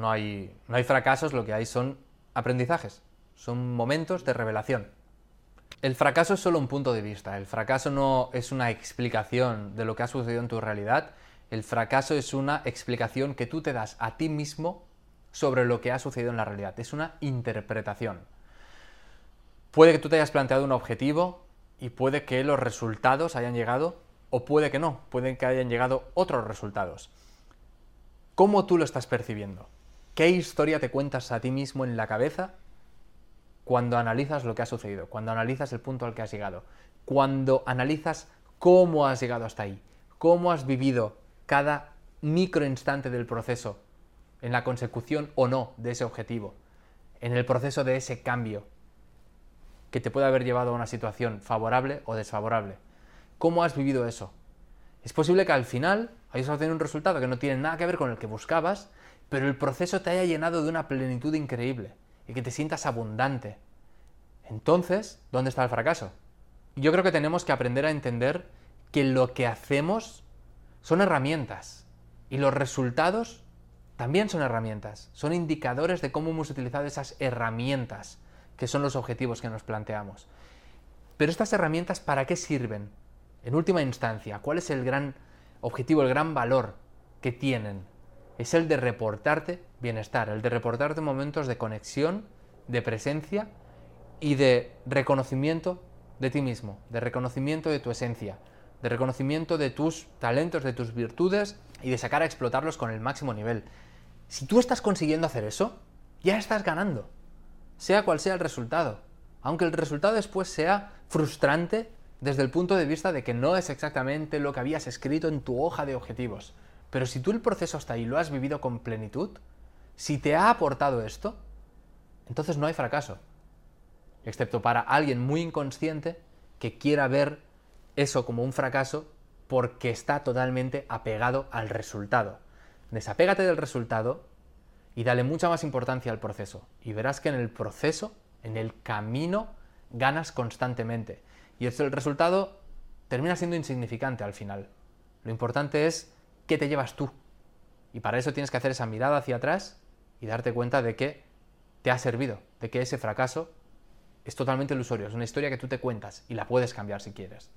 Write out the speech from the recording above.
No hay, no hay fracasos, lo que hay son aprendizajes, son momentos de revelación. El fracaso es solo un punto de vista, el fracaso no es una explicación de lo que ha sucedido en tu realidad, el fracaso es una explicación que tú te das a ti mismo sobre lo que ha sucedido en la realidad, es una interpretación. Puede que tú te hayas planteado un objetivo y puede que los resultados hayan llegado o puede que no, pueden que hayan llegado otros resultados. ¿Cómo tú lo estás percibiendo? ¿Qué historia te cuentas a ti mismo en la cabeza cuando analizas lo que ha sucedido, cuando analizas el punto al que has llegado, cuando analizas cómo has llegado hasta ahí, cómo has vivido cada microinstante del proceso en la consecución o no de ese objetivo, en el proceso de ese cambio que te puede haber llevado a una situación favorable o desfavorable. ¿Cómo has vivido eso? Es posible que al final hayas obtenido un resultado que no tiene nada que ver con el que buscabas, pero el proceso te haya llenado de una plenitud increíble y que te sientas abundante. Entonces, ¿dónde está el fracaso? Yo creo que tenemos que aprender a entender que lo que hacemos son herramientas y los resultados también son herramientas, son indicadores de cómo hemos utilizado esas herramientas, que son los objetivos que nos planteamos. Pero estas herramientas, ¿para qué sirven? En última instancia, ¿cuál es el gran objetivo, el gran valor que tienen? Es el de reportarte bienestar, el de reportarte momentos de conexión, de presencia y de reconocimiento de ti mismo, de reconocimiento de tu esencia, de reconocimiento de tus talentos, de tus virtudes y de sacar a explotarlos con el máximo nivel. Si tú estás consiguiendo hacer eso, ya estás ganando, sea cual sea el resultado. Aunque el resultado después sea frustrante desde el punto de vista de que no es exactamente lo que habías escrito en tu hoja de objetivos. Pero si tú el proceso hasta ahí lo has vivido con plenitud, si te ha aportado esto, entonces no hay fracaso. Excepto para alguien muy inconsciente que quiera ver eso como un fracaso porque está totalmente apegado al resultado. Desapégate del resultado y dale mucha más importancia al proceso. Y verás que en el proceso, en el camino, ganas constantemente. Y el resultado termina siendo insignificante al final. Lo importante es qué te llevas tú. Y para eso tienes que hacer esa mirada hacia atrás y darte cuenta de que te ha servido, de que ese fracaso es totalmente ilusorio, es una historia que tú te cuentas y la puedes cambiar si quieres.